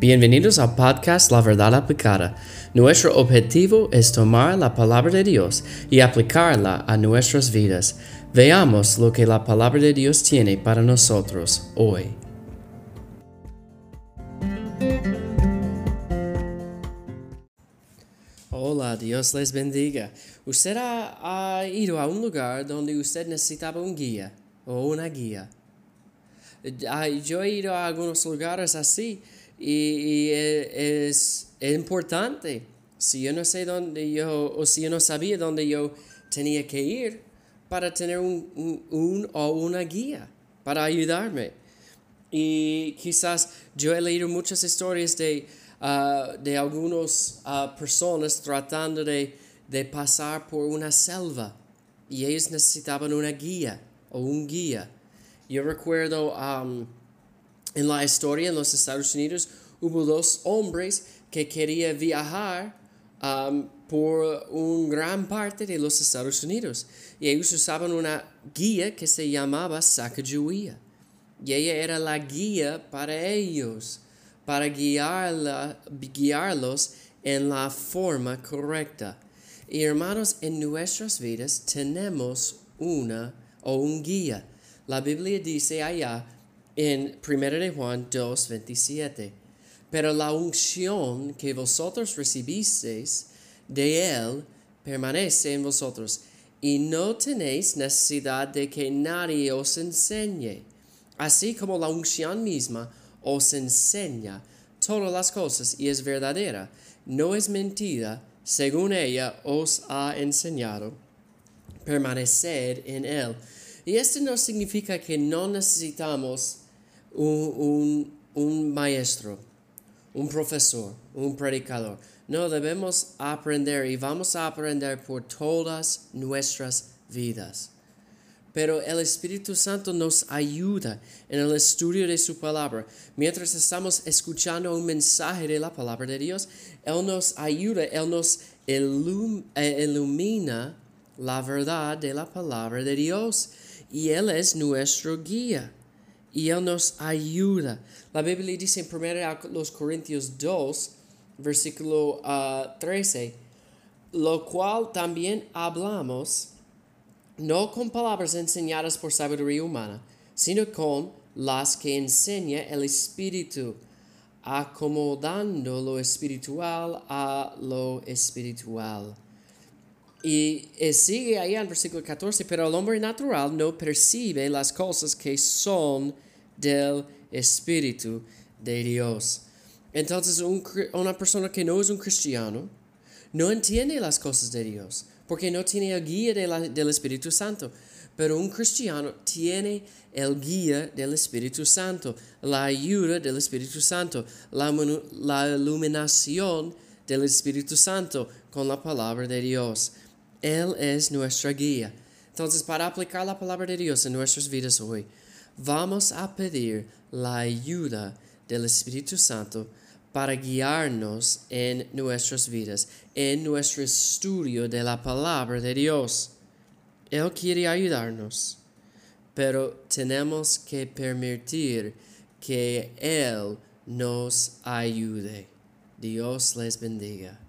Bienvenidos al podcast La Verdad Aplicada. Nuestro objetivo es tomar la palabra de Dios y aplicarla a nuestras vidas. Veamos lo que la palabra de Dios tiene para nosotros hoy. Hola, Dios les bendiga. ¿Usted ha, ido a un lugar donde usted necesitaba un guía o una guía? Yo he ido a algunos lugares así y, e, es, importante. Si yo no sé dónde yo, o si yo no sabía dónde yo tenía que ir, para tener un, un, o una guía para ayudarme. Y quizás yo he leído muchas historias de, uh, de algunas uh, personas tratando de, de, pasar por una selva y ellos necesitaban una guía o un guía. Yo recuerdo um, en la historia en los Estados Unidos hubo dos hombres que querían viajar um, por una gran parte de los Estados Unidos y ellos usaban una guía que se llamaba Sacagawea y ella era la guía para ellos, para guiarla, guiarlos en la forma correcta. Y hermanos, en nuestras vidas tenemos una o un guía. La Biblia dice allá en 1 de Juan 2, 27. Pero la unción que vosotros recibisteis de Él permanece en vosotros, y no tenéis necesidad de que nadie os enseñe. Así como la unción misma os enseña todas las cosas y es verdadera, no es mentira, según ella os ha enseñado, permaneced en Él. Y esto no significa que no necesitamos un, un, maestro, un profesor, un predicador. No, debemos aprender y vamos a aprender por todas nuestras vidas. Pero el Espíritu Santo nos ayuda en el estudio de su palabra. Mientras estamos escuchando un mensaje de la palabra de Dios, Él nos ayuda, Él nos eh, ilumina la verdad de la palabra de Dios. Y Él es nuestro guía y Él nos ayuda. La Biblia dice en 1 Corintios 2, versículo 13, ah, lo cual también hablamos, no con palabras enseñadas por sabiduría humana, sino con las que enseña el Espíritu, acomodando lo espiritual a lo espiritual. Y sigue ahí en versículo 14, pero el hombre natural no percibe las cosas que son del Espíritu de Dios. Entonces una persona que no es un cristiano no entiende las cosas de Dios porque no tiene el guía del Espíritu Santo. Pero un cristiano tiene el guía del Espíritu Santo, la ayuda del Espíritu Santo, la, la iluminación del Espíritu Santo con la palabra de Dios. Él es nuestra guía. Entonces, para aplicar la palabra de Dios en nuestras vidas hoy, vamos a pedir la ayuda del Espíritu Santo para guiarnos en nuestras vidas, en nuestro estudio de la palabra de Dios. Él quiere ayudarnos, pero tenemos que permitir que Él nos ayude. Dios les bendiga.